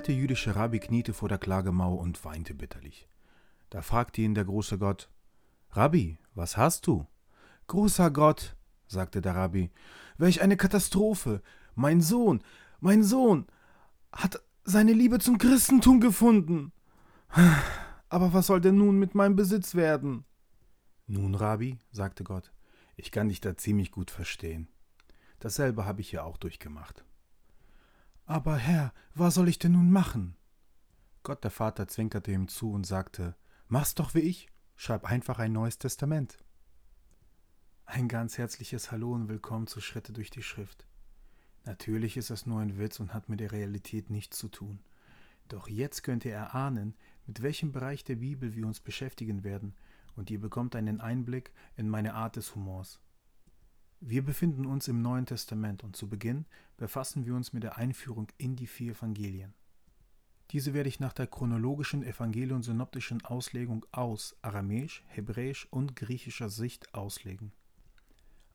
alte jüdische Rabbi kniete vor der Klagemauer und weinte bitterlich. Da fragte ihn der große Gott: Rabbi, was hast du? Großer Gott, sagte der Rabbi, welch eine Katastrophe! Mein Sohn, mein Sohn hat seine Liebe zum Christentum gefunden. Aber was soll denn nun mit meinem Besitz werden? Nun, Rabbi, sagte Gott, ich kann dich da ziemlich gut verstehen. Dasselbe habe ich ja auch durchgemacht. Aber Herr, was soll ich denn nun machen? Gott der Vater zwinkerte ihm zu und sagte, Mach's doch wie ich, schreib einfach ein neues Testament. Ein ganz herzliches Hallo und willkommen zu Schritte durch die Schrift. Natürlich ist das nur ein Witz und hat mit der Realität nichts zu tun. Doch jetzt könnt ihr erahnen, mit welchem Bereich der Bibel wir uns beschäftigen werden, und ihr bekommt einen Einblick in meine Art des Humors. Wir befinden uns im Neuen Testament und zu Beginn befassen wir uns mit der Einführung in die vier Evangelien. Diese werde ich nach der chronologischen evangelion-synoptischen Auslegung aus Aramäisch, Hebräisch und griechischer Sicht auslegen.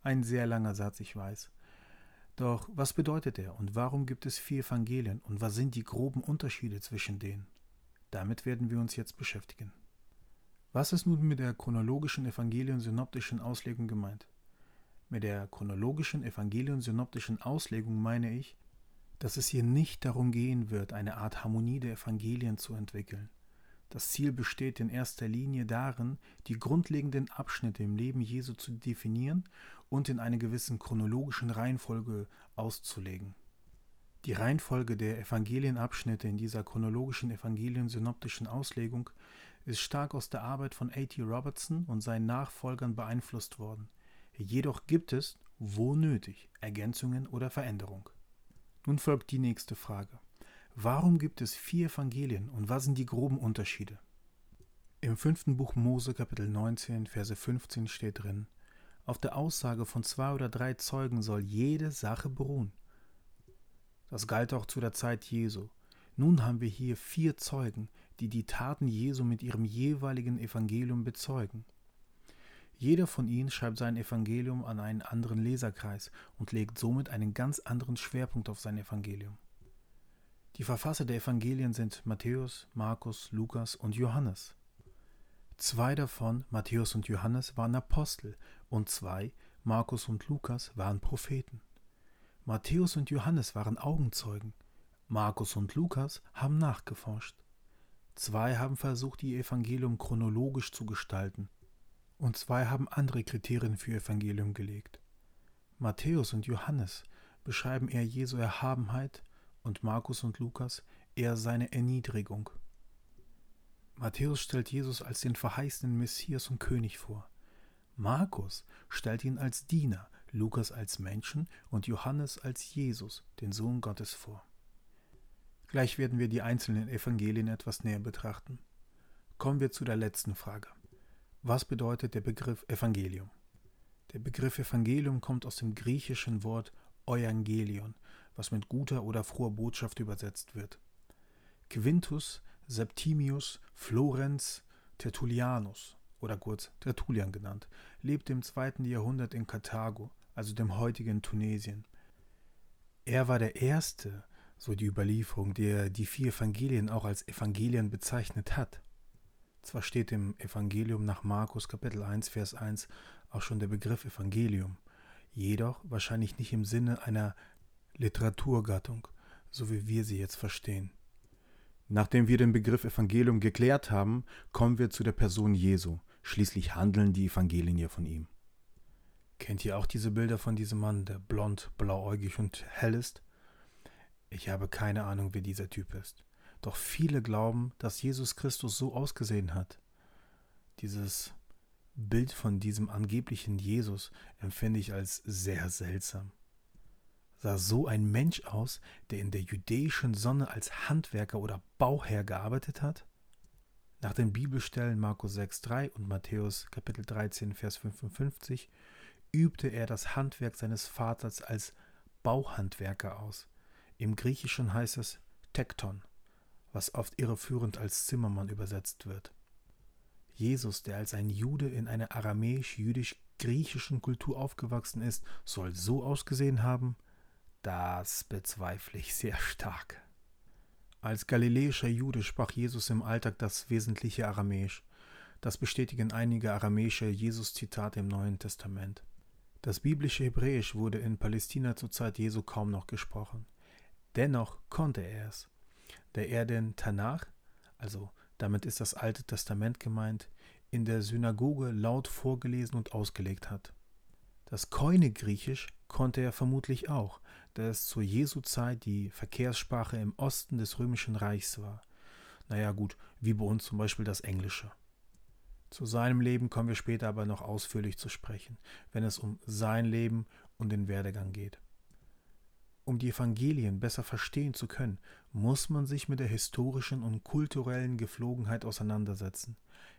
Ein sehr langer Satz, ich weiß. Doch was bedeutet er und warum gibt es vier Evangelien und was sind die groben Unterschiede zwischen denen? Damit werden wir uns jetzt beschäftigen. Was ist nun mit der chronologischen evangelion-synoptischen Auslegung gemeint? Mit der chronologischen evangelion-synoptischen Auslegung meine ich, dass es hier nicht darum gehen wird, eine Art Harmonie der Evangelien zu entwickeln. Das Ziel besteht in erster Linie darin, die grundlegenden Abschnitte im Leben Jesu zu definieren und in einer gewissen chronologischen Reihenfolge auszulegen. Die Reihenfolge der Evangelienabschnitte in dieser chronologischen evangelien-synoptischen Auslegung ist stark aus der Arbeit von A.T. Robertson und seinen Nachfolgern beeinflusst worden. Jedoch gibt es, wo nötig, Ergänzungen oder Veränderung. Nun folgt die nächste Frage. Warum gibt es vier Evangelien und was sind die groben Unterschiede? Im fünften Buch Mose Kapitel 19 Verse 15 steht drin, auf der Aussage von zwei oder drei Zeugen soll jede Sache beruhen. Das galt auch zu der Zeit Jesu. Nun haben wir hier vier Zeugen, die die Taten Jesu mit ihrem jeweiligen Evangelium bezeugen. Jeder von ihnen schreibt sein Evangelium an einen anderen Leserkreis und legt somit einen ganz anderen Schwerpunkt auf sein Evangelium. Die Verfasser der Evangelien sind Matthäus, Markus, Lukas und Johannes. Zwei davon, Matthäus und Johannes, waren Apostel und zwei, Markus und Lukas, waren Propheten. Matthäus und Johannes waren Augenzeugen. Markus und Lukas haben nachgeforscht. Zwei haben versucht, ihr Evangelium chronologisch zu gestalten und zwei haben andere Kriterien für ihr Evangelium gelegt. Matthäus und Johannes beschreiben eher Jesu Erhabenheit und Markus und Lukas eher seine Erniedrigung. Matthäus stellt Jesus als den verheißenen Messias und König vor. Markus stellt ihn als Diener, Lukas als Menschen und Johannes als Jesus, den Sohn Gottes vor. Gleich werden wir die einzelnen Evangelien etwas näher betrachten. Kommen wir zu der letzten Frage. Was bedeutet der Begriff Evangelium? Der Begriff Evangelium kommt aus dem griechischen Wort Evangelion, was mit guter oder froher Botschaft übersetzt wird. Quintus Septimius Florenz Tertullianus oder kurz Tertullian genannt, lebte im zweiten Jahrhundert in Karthago, also dem heutigen Tunesien. Er war der erste, so die Überlieferung, der die vier Evangelien auch als Evangelien bezeichnet hat. Zwar steht im Evangelium nach Markus Kapitel 1 Vers 1 auch schon der Begriff Evangelium, jedoch wahrscheinlich nicht im Sinne einer Literaturgattung, so wie wir sie jetzt verstehen. Nachdem wir den Begriff Evangelium geklärt haben, kommen wir zu der Person Jesu. Schließlich handeln die Evangelien ja von ihm. Kennt ihr auch diese Bilder von diesem Mann, der blond, blauäugig und hell ist? Ich habe keine Ahnung, wer dieser Typ ist. Doch viele glauben, dass Jesus Christus so ausgesehen hat. Dieses Bild von diesem angeblichen Jesus empfinde ich als sehr seltsam. Sah so ein Mensch aus, der in der jüdischen Sonne als Handwerker oder Bauherr gearbeitet hat? Nach den Bibelstellen Markus 6,3 und Matthäus Kapitel 13, Vers 55 übte er das Handwerk seines Vaters als Bauhandwerker aus. Im Griechischen heißt es Tekton was oft irreführend als Zimmermann übersetzt wird. Jesus, der als ein Jude in einer aramäisch-jüdisch-griechischen Kultur aufgewachsen ist, soll so ausgesehen haben? Das bezweifle ich sehr stark. Als galiläischer Jude sprach Jesus im Alltag das wesentliche Aramäisch. Das bestätigen einige aramäische Jesus-Zitate im Neuen Testament. Das biblische Hebräisch wurde in Palästina zur Zeit Jesu kaum noch gesprochen. Dennoch konnte er es, da er den Tanach, also damit ist das Alte Testament gemeint, in der Synagoge laut vorgelesen und ausgelegt hat. Das Koine-Griechisch konnte er vermutlich auch, da es zur Jesu-Zeit die Verkehrssprache im Osten des Römischen Reichs war. Naja, gut, wie bei uns zum Beispiel das Englische. Zu seinem Leben kommen wir später aber noch ausführlich zu sprechen, wenn es um sein Leben und den Werdegang geht. Um die Evangelien besser verstehen zu können, muss man sich mit der historischen und kulturellen Geflogenheit auseinandersetzen.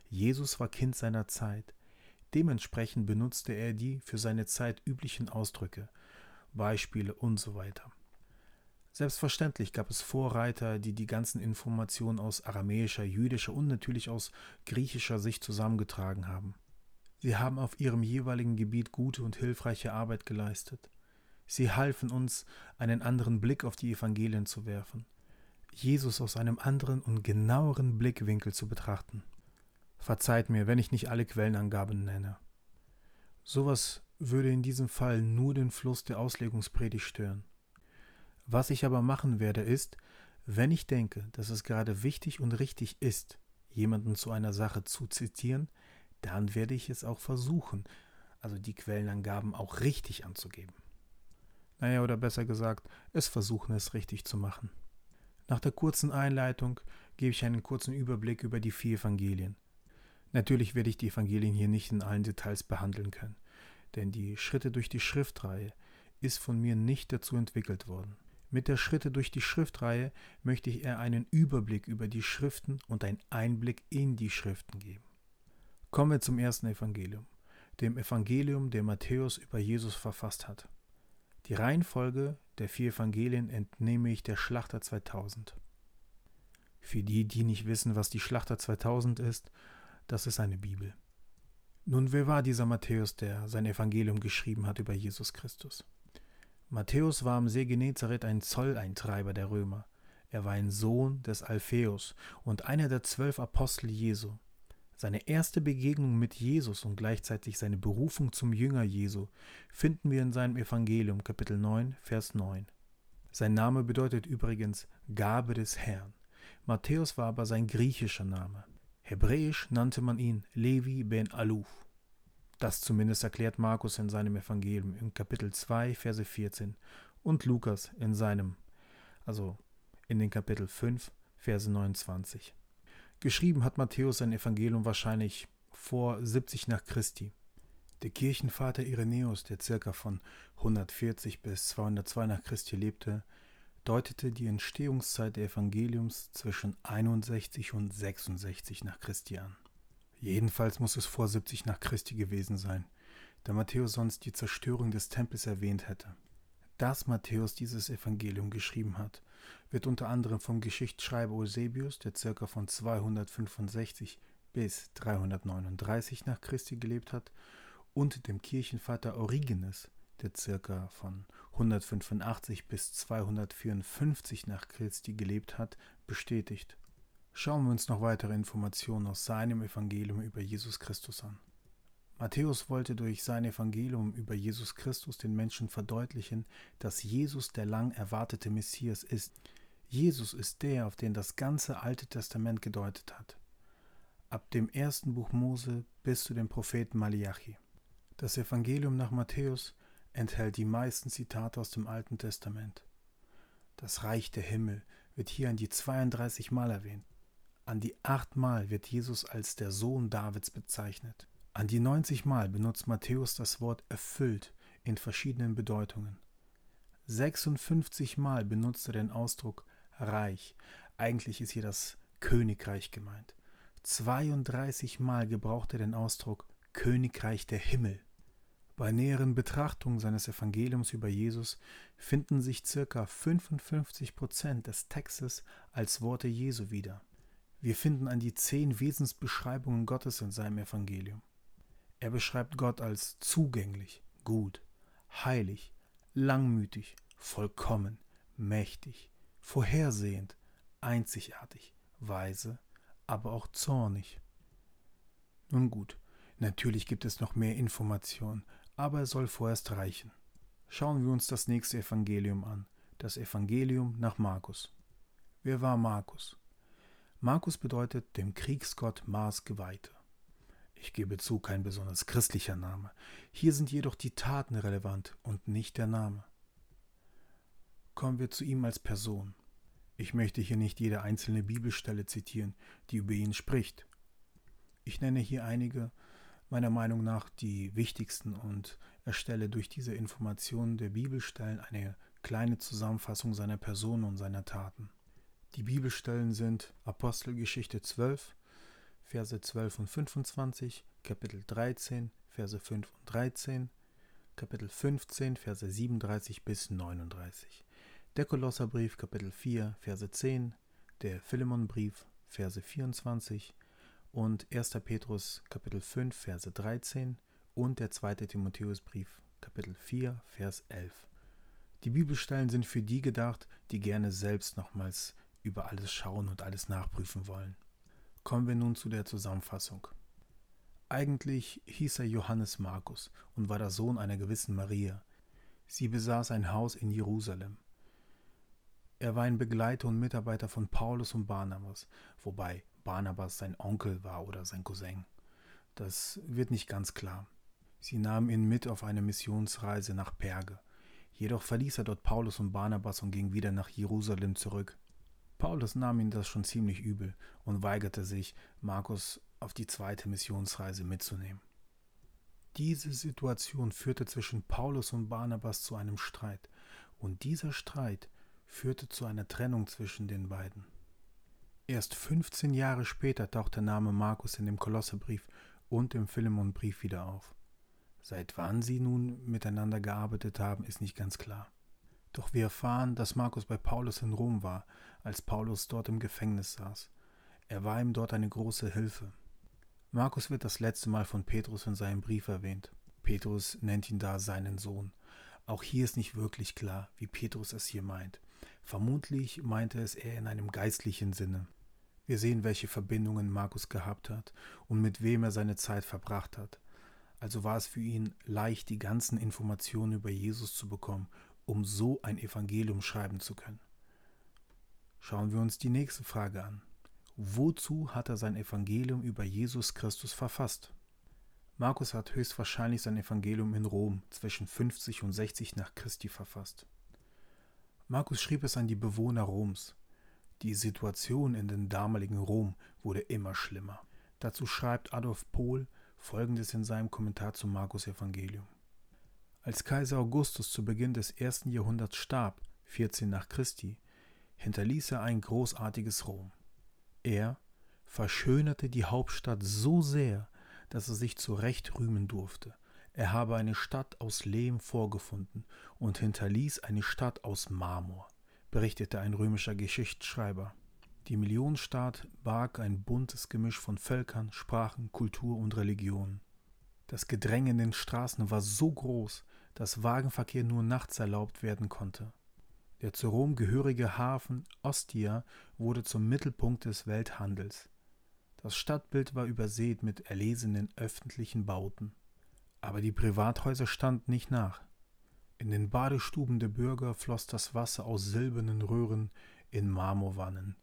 Jesus war Kind seiner Zeit. Dementsprechend benutzte er die für seine Zeit üblichen Ausdrücke, Beispiele und so weiter. Selbstverständlich gab es Vorreiter, die die ganzen Informationen aus aramäischer, jüdischer und natürlich aus griechischer Sicht zusammengetragen haben. Sie haben auf ihrem jeweiligen Gebiet gute und hilfreiche Arbeit geleistet. Sie halfen uns, einen anderen Blick auf die Evangelien zu werfen, Jesus aus einem anderen und genaueren Blickwinkel zu betrachten. Verzeiht mir, wenn ich nicht alle Quellenangaben nenne. Sowas würde in diesem Fall nur den Fluss der Auslegungspredigt stören. Was ich aber machen werde, ist, wenn ich denke, dass es gerade wichtig und richtig ist, jemanden zu einer Sache zu zitieren, dann werde ich es auch versuchen, also die Quellenangaben auch richtig anzugeben. Naja, oder besser gesagt, es versuchen es richtig zu machen. Nach der kurzen Einleitung gebe ich einen kurzen Überblick über die vier Evangelien. Natürlich werde ich die Evangelien hier nicht in allen Details behandeln können, denn die Schritte durch die Schriftreihe ist von mir nicht dazu entwickelt worden. Mit der Schritte durch die Schriftreihe möchte ich eher einen Überblick über die Schriften und einen Einblick in die Schriften geben. Kommen wir zum ersten Evangelium, dem Evangelium, der Matthäus über Jesus verfasst hat. Die Reihenfolge der vier Evangelien entnehme ich der Schlachter 2000. Für die, die nicht wissen, was die Schlachter 2000 ist, das ist eine Bibel. Nun, wer war dieser Matthäus, der sein Evangelium geschrieben hat über Jesus Christus? Matthäus war am See Genezareth ein Zolleintreiber der Römer. Er war ein Sohn des Alpheus und einer der zwölf Apostel Jesu. Seine erste Begegnung mit Jesus und gleichzeitig seine Berufung zum Jünger Jesu finden wir in seinem Evangelium Kapitel 9, Vers 9. Sein Name bedeutet übrigens Gabe des Herrn. Matthäus war aber sein griechischer Name. Hebräisch nannte man ihn Levi ben Aluf. Das zumindest erklärt Markus in seinem Evangelium in Kapitel 2, Verse 14 und Lukas in seinem, also in den Kapitel 5, Verse 29. Geschrieben hat Matthäus sein Evangelium wahrscheinlich vor 70 nach Christi. Der Kirchenvater Irenäus, der circa von 140 bis 202 nach Christi lebte, deutete die Entstehungszeit der Evangeliums zwischen 61 und 66 nach Christi an. Jedenfalls muss es vor 70 nach Christi gewesen sein, da Matthäus sonst die Zerstörung des Tempels erwähnt hätte. Dass Matthäus dieses Evangelium geschrieben hat, wird unter anderem vom Geschichtsschreiber Eusebius, der ca. von 265 bis 339 nach Christi gelebt hat, und dem Kirchenvater Origenes, der circa von 185 bis 254 nach Christi gelebt hat, bestätigt. Schauen wir uns noch weitere Informationen aus seinem Evangelium über Jesus Christus an. Matthäus wollte durch sein Evangelium über Jesus Christus den Menschen verdeutlichen, dass Jesus der lang erwartete Messias ist. Jesus ist der, auf den das ganze Alte Testament gedeutet hat. Ab dem ersten Buch Mose bis zu dem Propheten Malachi. Das Evangelium nach Matthäus enthält die meisten Zitate aus dem Alten Testament. Das Reich der Himmel wird hier an die 32 Mal erwähnt. An die acht Mal wird Jesus als der Sohn Davids bezeichnet. An die 90 Mal benutzt Matthäus das Wort erfüllt in verschiedenen Bedeutungen. 56 Mal benutzt er den Ausdruck Reich. Eigentlich ist hier das Königreich gemeint. 32 Mal gebraucht er den Ausdruck Königreich der Himmel. Bei näheren Betrachtungen seines Evangeliums über Jesus finden sich ca. 55 Prozent des Textes als Worte Jesu wieder. Wir finden an die zehn Wesensbeschreibungen Gottes in seinem Evangelium. Er beschreibt Gott als zugänglich, gut, heilig, langmütig, vollkommen, mächtig, vorhersehend, einzigartig, weise, aber auch zornig. Nun gut, natürlich gibt es noch mehr Informationen, aber es soll vorerst reichen. Schauen wir uns das nächste Evangelium an, das Evangelium nach Markus. Wer war Markus? Markus bedeutet dem Kriegsgott Mars Geweihte. Ich gebe zu, kein besonders christlicher Name. Hier sind jedoch die Taten relevant und nicht der Name. Kommen wir zu ihm als Person. Ich möchte hier nicht jede einzelne Bibelstelle zitieren, die über ihn spricht. Ich nenne hier einige, meiner Meinung nach die wichtigsten und erstelle durch diese Informationen der Bibelstellen eine kleine Zusammenfassung seiner Person und seiner Taten. Die Bibelstellen sind Apostelgeschichte 12, Verse 12 und 25, Kapitel 13, Verse 5 und 13, Kapitel 15, Verse 37 bis 39. Der Kolosserbrief, Kapitel 4, Verse 10, der Philemonbrief, Verse 24 und 1. Petrus, Kapitel 5, Verse 13 und der 2. Timotheusbrief, Kapitel 4, Vers 11. Die Bibelstellen sind für die gedacht, die gerne selbst nochmals über alles schauen und alles nachprüfen wollen. Kommen wir nun zu der Zusammenfassung. Eigentlich hieß er Johannes Markus und war der Sohn einer gewissen Maria. Sie besaß ein Haus in Jerusalem. Er war ein Begleiter und Mitarbeiter von Paulus und Barnabas, wobei Barnabas sein Onkel war oder sein Cousin. Das wird nicht ganz klar. Sie nahmen ihn mit auf eine Missionsreise nach Perge. Jedoch verließ er dort Paulus und Barnabas und ging wieder nach Jerusalem zurück. Paulus nahm ihm das schon ziemlich übel und weigerte sich, Markus auf die zweite Missionsreise mitzunehmen. Diese Situation führte zwischen Paulus und Barnabas zu einem Streit, und dieser Streit führte zu einer Trennung zwischen den beiden. Erst 15 Jahre später taucht der Name Markus in dem Kolosserbrief und im Philemonbrief wieder auf. Seit wann sie nun miteinander gearbeitet haben, ist nicht ganz klar. Doch wir erfahren, dass Markus bei Paulus in Rom war, als Paulus dort im Gefängnis saß. Er war ihm dort eine große Hilfe. Markus wird das letzte Mal von Petrus in seinem Brief erwähnt. Petrus nennt ihn da seinen Sohn. Auch hier ist nicht wirklich klar, wie Petrus es hier meint. Vermutlich meinte es er in einem geistlichen Sinne. Wir sehen, welche Verbindungen Markus gehabt hat und mit wem er seine Zeit verbracht hat. Also war es für ihn leicht, die ganzen Informationen über Jesus zu bekommen um so ein Evangelium schreiben zu können. Schauen wir uns die nächste Frage an. Wozu hat er sein Evangelium über Jesus Christus verfasst? Markus hat höchstwahrscheinlich sein Evangelium in Rom zwischen 50 und 60 nach Christi verfasst. Markus schrieb es an die Bewohner Roms. Die Situation in dem damaligen Rom wurde immer schlimmer. Dazu schreibt Adolf Pohl folgendes in seinem Kommentar zum Markus Evangelium. Als Kaiser Augustus zu Beginn des ersten Jahrhunderts starb, 14 nach Christi, hinterließ er ein großartiges Rom. Er verschönerte die Hauptstadt so sehr, dass er sich zu Recht rühmen durfte. Er habe eine Stadt aus Lehm vorgefunden und hinterließ eine Stadt aus Marmor, berichtete ein römischer Geschichtsschreiber. Die Millionenstaat barg ein buntes Gemisch von Völkern, Sprachen, Kultur und Religionen. Das Gedränge in den Straßen war so groß, dass Wagenverkehr nur nachts erlaubt werden konnte. Der zu Rom gehörige Hafen Ostia wurde zum Mittelpunkt des Welthandels. Das Stadtbild war übersät mit erlesenen öffentlichen Bauten. Aber die Privathäuser standen nicht nach. In den Badestuben der Bürger floss das Wasser aus silbernen Röhren in Marmorwannen.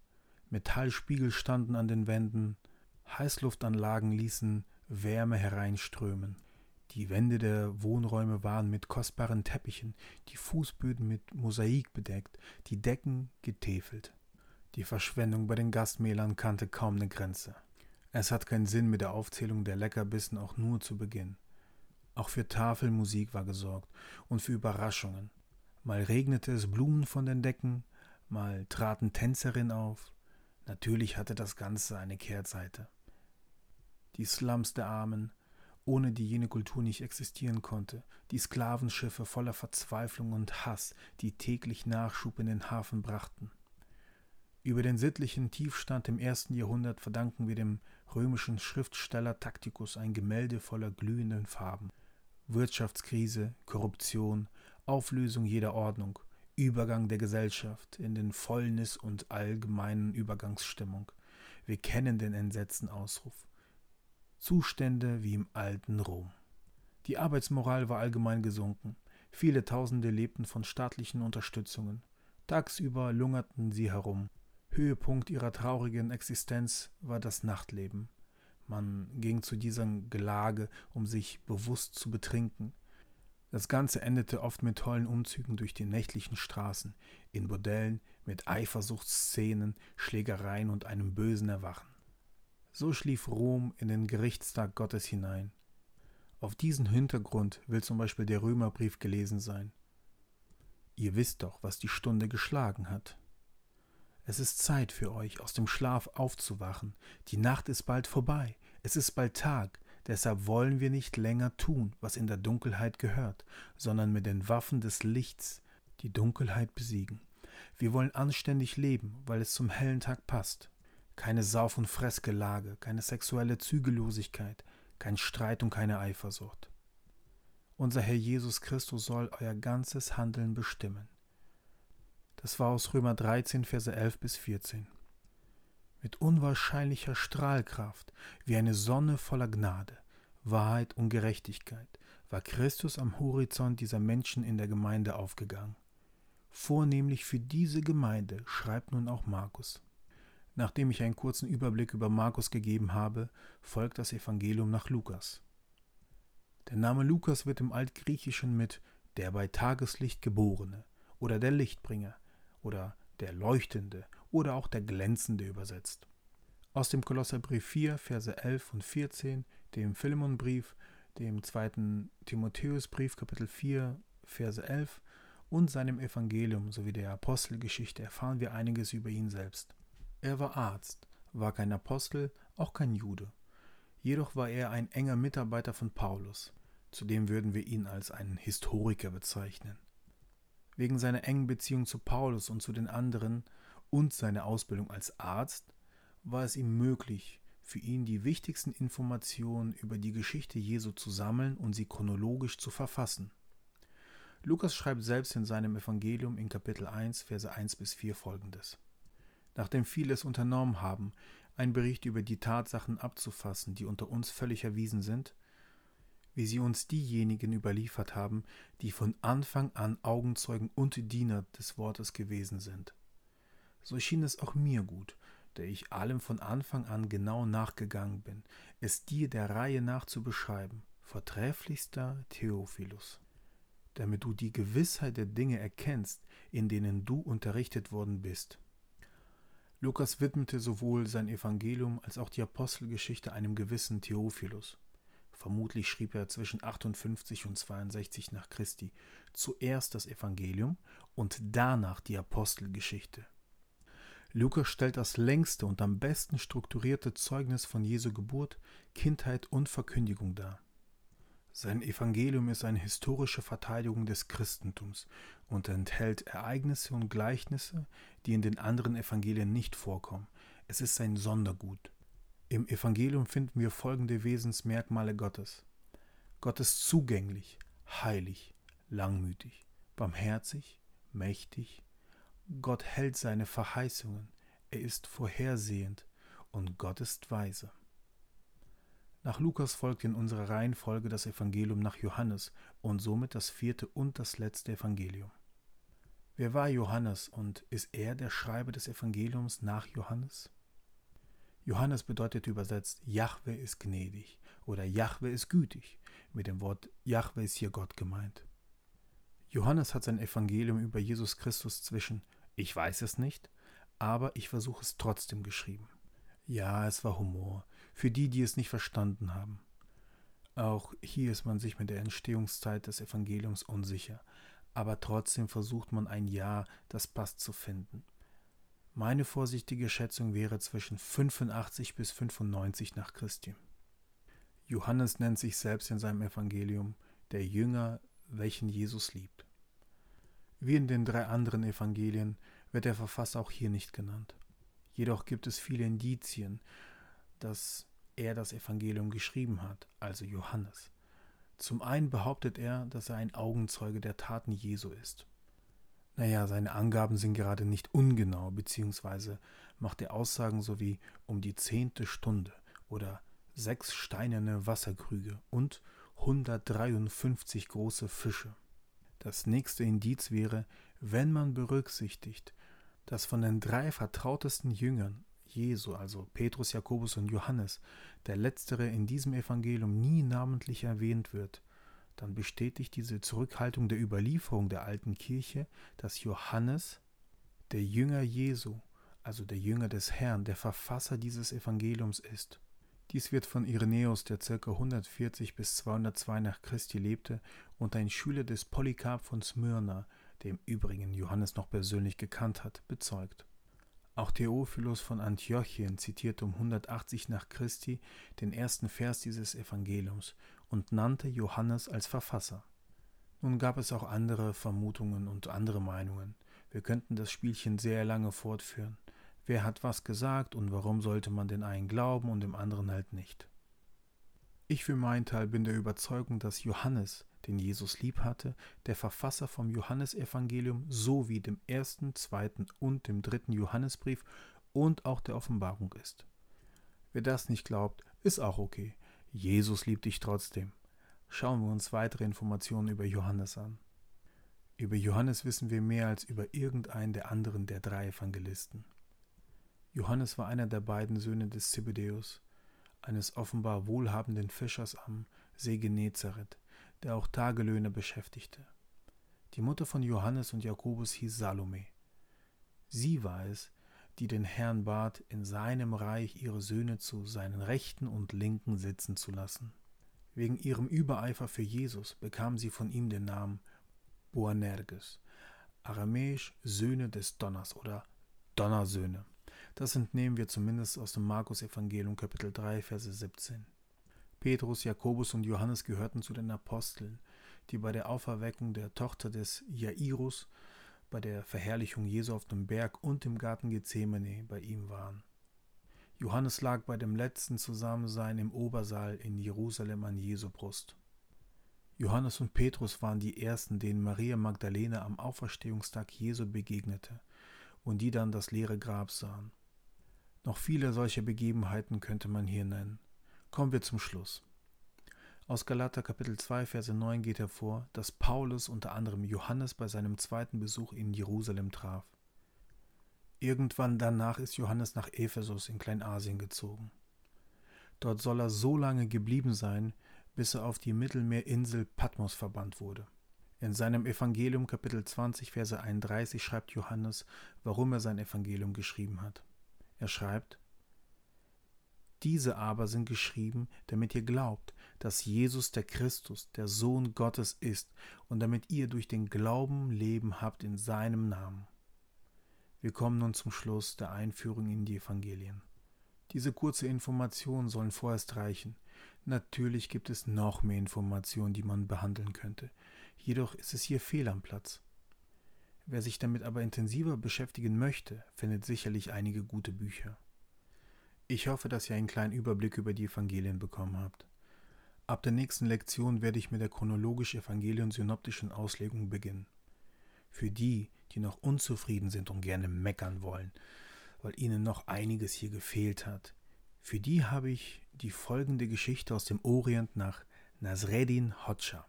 Metallspiegel standen an den Wänden, Heißluftanlagen ließen Wärme hereinströmen. Die Wände der Wohnräume waren mit kostbaren Teppichen, die Fußböden mit Mosaik bedeckt, die Decken getäfelt. Die Verschwendung bei den Gastmählern kannte kaum eine Grenze. Es hat keinen Sinn, mit der Aufzählung der Leckerbissen auch nur zu beginnen. Auch für Tafelmusik war gesorgt und für Überraschungen. Mal regnete es Blumen von den Decken, mal traten Tänzerinnen auf. Natürlich hatte das Ganze eine Kehrseite. Die Slums der Armen, ohne die jene Kultur nicht existieren konnte, die Sklavenschiffe voller Verzweiflung und Hass, die täglich Nachschub in den Hafen brachten. Über den sittlichen Tiefstand im ersten Jahrhundert verdanken wir dem römischen Schriftsteller Taktikus ein Gemälde voller glühenden Farben. Wirtschaftskrise, Korruption, Auflösung jeder Ordnung, Übergang der Gesellschaft in den Fäulnis und allgemeinen Übergangsstimmung. Wir kennen den entsetzten Ausruf. Zustände wie im alten Rom. Die Arbeitsmoral war allgemein gesunken. Viele Tausende lebten von staatlichen Unterstützungen. Tagsüber lungerten sie herum. Höhepunkt ihrer traurigen Existenz war das Nachtleben. Man ging zu diesem Gelage, um sich bewusst zu betrinken. Das Ganze endete oft mit tollen Umzügen durch die nächtlichen Straßen, in Bordellen, mit Eifersuchtsszenen, Schlägereien und einem bösen Erwachen. So schlief Rom in den Gerichtstag Gottes hinein. Auf diesen Hintergrund will zum Beispiel der Römerbrief gelesen sein. Ihr wisst doch, was die Stunde geschlagen hat. Es ist Zeit für euch, aus dem Schlaf aufzuwachen. Die Nacht ist bald vorbei. Es ist bald Tag. Deshalb wollen wir nicht länger tun, was in der Dunkelheit gehört, sondern mit den Waffen des Lichts die Dunkelheit besiegen. Wir wollen anständig leben, weil es zum hellen Tag passt. Keine Sauf- und Fressgelage, keine sexuelle Zügellosigkeit, kein Streit und keine Eifersucht. Unser Herr Jesus Christus soll euer ganzes Handeln bestimmen. Das war aus Römer 13, Verse 11 bis 14. Mit unwahrscheinlicher Strahlkraft, wie eine Sonne voller Gnade, Wahrheit und Gerechtigkeit, war Christus am Horizont dieser Menschen in der Gemeinde aufgegangen. Vornehmlich für diese Gemeinde schreibt nun auch Markus. Nachdem ich einen kurzen Überblick über Markus gegeben habe, folgt das Evangelium nach Lukas. Der Name Lukas wird im Altgriechischen mit der bei Tageslicht geborene oder der Lichtbringer oder der Leuchtende oder auch der Glänzende übersetzt. Aus dem Kolosserbrief 4, Verse 11 und 14, dem Philemonbrief, dem zweiten Timotheusbrief, Kapitel 4, Verse 11 und seinem Evangelium sowie der Apostelgeschichte erfahren wir einiges über ihn selbst. Er war Arzt, war kein Apostel, auch kein Jude. Jedoch war er ein enger Mitarbeiter von Paulus. Zudem würden wir ihn als einen Historiker bezeichnen. Wegen seiner engen Beziehung zu Paulus und zu den anderen und seiner Ausbildung als Arzt war es ihm möglich, für ihn die wichtigsten Informationen über die Geschichte Jesu zu sammeln und sie chronologisch zu verfassen. Lukas schreibt selbst in seinem Evangelium in Kapitel 1, Verse 1 bis 4 folgendes. Nachdem viele es unternommen haben, einen Bericht über die Tatsachen abzufassen, die unter uns völlig erwiesen sind, wie sie uns diejenigen überliefert haben, die von Anfang an Augenzeugen und Diener des Wortes gewesen sind. So schien es auch mir gut, der ich allem von Anfang an genau nachgegangen bin, es dir der Reihe nach zu beschreiben, vortrefflichster Theophilus, damit du die Gewissheit der Dinge erkennst, in denen du unterrichtet worden bist. Lukas widmete sowohl sein Evangelium als auch die Apostelgeschichte einem gewissen Theophilus. Vermutlich schrieb er zwischen 58 und 62 nach Christi zuerst das Evangelium und danach die Apostelgeschichte. Lukas stellt das längste und am besten strukturierte Zeugnis von Jesu Geburt, Kindheit und Verkündigung dar. Sein Evangelium ist eine historische Verteidigung des Christentums und enthält Ereignisse und Gleichnisse, die in den anderen Evangelien nicht vorkommen. Es ist sein Sondergut. Im Evangelium finden wir folgende Wesensmerkmale Gottes. Gott ist zugänglich, heilig, langmütig, barmherzig, mächtig. Gott hält seine Verheißungen, er ist vorhersehend und Gott ist weise. Nach Lukas folgt in unserer Reihenfolge das Evangelium nach Johannes und somit das vierte und das letzte Evangelium. Wer war Johannes und ist er der Schreiber des Evangeliums nach Johannes? Johannes bedeutet übersetzt, Jahwe ist gnädig oder Jahwe ist gütig. Mit dem Wort Jahwe ist hier Gott gemeint. Johannes hat sein Evangelium über Jesus Christus zwischen Ich weiß es nicht, aber ich versuche es trotzdem geschrieben. Ja, es war Humor, für die, die es nicht verstanden haben. Auch hier ist man sich mit der Entstehungszeit des Evangeliums unsicher, aber trotzdem versucht man ein Ja, das passt zu finden. Meine vorsichtige Schätzung wäre zwischen 85 bis 95 nach Christi. Johannes nennt sich selbst in seinem Evangelium der Jünger, welchen Jesus liebt. Wie in den drei anderen Evangelien wird der Verfasser auch hier nicht genannt. Jedoch gibt es viele Indizien, dass er das Evangelium geschrieben hat, also Johannes. Zum einen behauptet er, dass er ein Augenzeuge der Taten Jesu ist. Naja, seine Angaben sind gerade nicht ungenau, beziehungsweise macht er Aussagen so wie um die zehnte Stunde oder sechs steinerne Wasserkrüge und 153 große Fische. Das nächste Indiz wäre, wenn man berücksichtigt, dass von den drei vertrautesten Jüngern Jesu, also Petrus, Jakobus und Johannes, der letztere in diesem Evangelium nie namentlich erwähnt wird, dann bestätigt diese Zurückhaltung der Überlieferung der alten Kirche, dass Johannes, der Jünger Jesu, also der Jünger des Herrn, der Verfasser dieses Evangeliums ist. Dies wird von Irenäus, der ca. 140 bis 202 nach Christi lebte und ein Schüler des Polycarp von Smyrna, dem übrigen Johannes noch persönlich gekannt hat, bezeugt. Auch Theophilus von Antiochien zitierte um 180 nach Christi den ersten Vers dieses Evangeliums und nannte Johannes als Verfasser. Nun gab es auch andere Vermutungen und andere Meinungen. Wir könnten das Spielchen sehr lange fortführen. Wer hat was gesagt und warum sollte man den einen glauben und dem anderen halt nicht? Ich für meinen Teil bin der Überzeugung, dass Johannes den Jesus lieb hatte, der Verfasser vom Johannesevangelium sowie dem ersten, zweiten und dem dritten Johannesbrief und auch der Offenbarung ist. Wer das nicht glaubt, ist auch okay. Jesus liebt dich trotzdem. Schauen wir uns weitere Informationen über Johannes an. Über Johannes wissen wir mehr als über irgendeinen der anderen der drei Evangelisten. Johannes war einer der beiden Söhne des Zebedäus, eines offenbar wohlhabenden Fischers am See Genezareth der auch Tagelöhner beschäftigte. Die Mutter von Johannes und Jakobus hieß Salome. Sie war es, die den Herrn bat, in seinem Reich ihre Söhne zu seinen Rechten und Linken sitzen zu lassen. Wegen ihrem Übereifer für Jesus bekam sie von ihm den Namen Boanerges, aramäisch Söhne des Donners oder Donnersöhne. Das entnehmen wir zumindest aus dem Markus Evangelium Kapitel 3 Verse 17. Petrus, Jakobus und Johannes gehörten zu den Aposteln, die bei der Auferweckung der Tochter des Jairus, bei der Verherrlichung Jesu auf dem Berg und im Garten Gethsemane bei ihm waren. Johannes lag bei dem letzten Zusammensein im Obersaal in Jerusalem an Jesu Brust. Johannes und Petrus waren die ersten, denen Maria Magdalene am Auferstehungstag Jesu begegnete und die dann das leere Grab sahen. Noch viele solche Begebenheiten könnte man hier nennen. Kommen wir zum Schluss. Aus Galater Kapitel 2, Verse 9 geht hervor, dass Paulus unter anderem Johannes bei seinem zweiten Besuch in Jerusalem traf. Irgendwann danach ist Johannes nach Ephesus in Kleinasien gezogen. Dort soll er so lange geblieben sein, bis er auf die Mittelmeerinsel Patmos verbannt wurde. In seinem Evangelium Kapitel 20, Verse 31 schreibt Johannes, warum er sein Evangelium geschrieben hat. Er schreibt, diese aber sind geschrieben, damit ihr glaubt, dass Jesus der Christus, der Sohn Gottes ist, und damit ihr durch den Glauben Leben habt in seinem Namen. Wir kommen nun zum Schluss der Einführung in die Evangelien. Diese kurze Informationen sollen vorerst reichen. Natürlich gibt es noch mehr Informationen, die man behandeln könnte. Jedoch ist es hier fehl am Platz. Wer sich damit aber intensiver beschäftigen möchte, findet sicherlich einige gute Bücher. Ich hoffe, dass ihr einen kleinen Überblick über die Evangelien bekommen habt. Ab der nächsten Lektion werde ich mit der chronologisch-evangelien-synoptischen Auslegung beginnen. Für die, die noch unzufrieden sind und gerne meckern wollen, weil ihnen noch einiges hier gefehlt hat, für die habe ich die folgende Geschichte aus dem Orient nach Nasreddin Hodscha.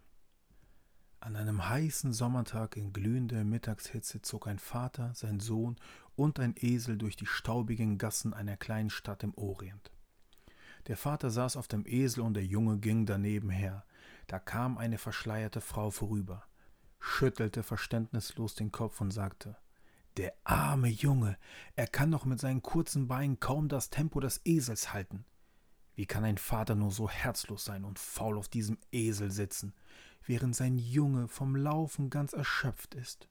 An einem heißen Sommertag in glühender Mittagshitze zog ein Vater, sein Sohn und ein Esel durch die staubigen Gassen einer kleinen Stadt im Orient. Der Vater saß auf dem Esel und der Junge ging daneben her. Da kam eine verschleierte Frau vorüber, schüttelte verständnislos den Kopf und sagte Der arme Junge, er kann doch mit seinen kurzen Beinen kaum das Tempo des Esels halten. Wie kann ein Vater nur so herzlos sein und faul auf diesem Esel sitzen? Während sein Junge vom Laufen ganz erschöpft ist.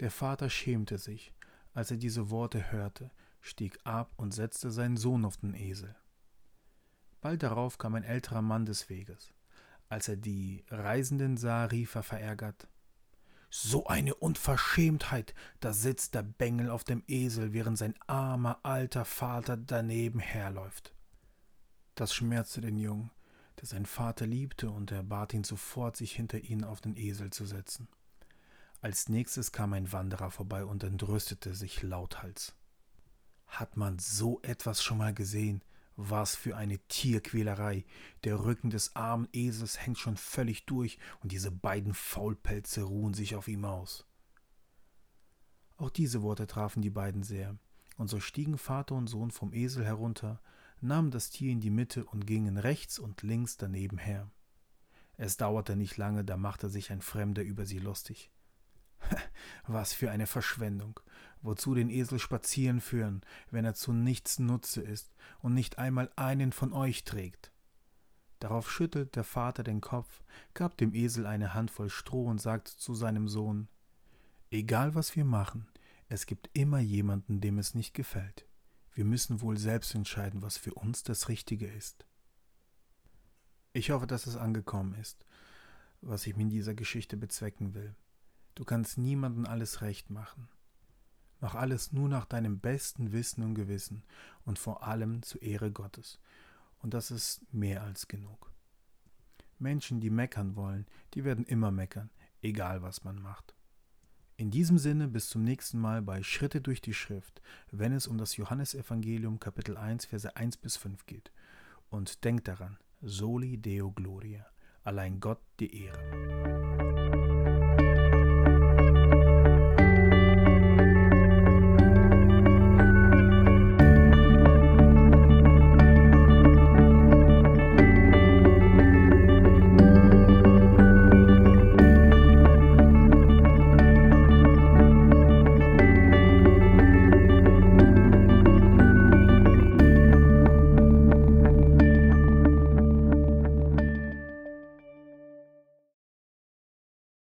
Der Vater schämte sich, als er diese Worte hörte, stieg ab und setzte seinen Sohn auf den Esel. Bald darauf kam ein älterer Mann des Weges. Als er die Reisenden sah, rief er verärgert So eine Unverschämtheit, da sitzt der Bengel auf dem Esel, während sein armer alter Vater daneben herläuft. Das schmerzte den Jungen, der seinen Vater liebte, und er bat ihn sofort, sich hinter ihn auf den Esel zu setzen. Als nächstes kam ein Wanderer vorbei und entrüstete sich lauthals. Hat man so etwas schon mal gesehen? Was für eine Tierquälerei. Der Rücken des armen Esels hängt schon völlig durch und diese beiden Faulpelze ruhen sich auf ihm aus. Auch diese Worte trafen die beiden sehr, und so stiegen Vater und Sohn vom Esel herunter, nahmen das Tier in die Mitte und gingen rechts und links daneben her. Es dauerte nicht lange, da machte sich ein Fremder über sie lustig. Was für eine Verschwendung. Wozu den Esel spazieren führen, wenn er zu nichts Nutze ist und nicht einmal einen von euch trägt? Darauf schüttelt der Vater den Kopf, gab dem Esel eine Handvoll Stroh und sagte zu seinem Sohn Egal was wir machen, es gibt immer jemanden, dem es nicht gefällt. Wir müssen wohl selbst entscheiden, was für uns das Richtige ist. Ich hoffe, dass es angekommen ist, was ich in dieser Geschichte bezwecken will. Du kannst niemandem alles recht machen. Mach alles nur nach deinem besten Wissen und Gewissen und vor allem zur Ehre Gottes. Und das ist mehr als genug. Menschen, die meckern wollen, die werden immer meckern, egal was man macht. In diesem Sinne bis zum nächsten Mal bei Schritte durch die Schrift, wenn es um das Johannesevangelium Kapitel 1 Verse 1 bis 5 geht. Und denk daran, soli deo gloria, allein Gott die Ehre.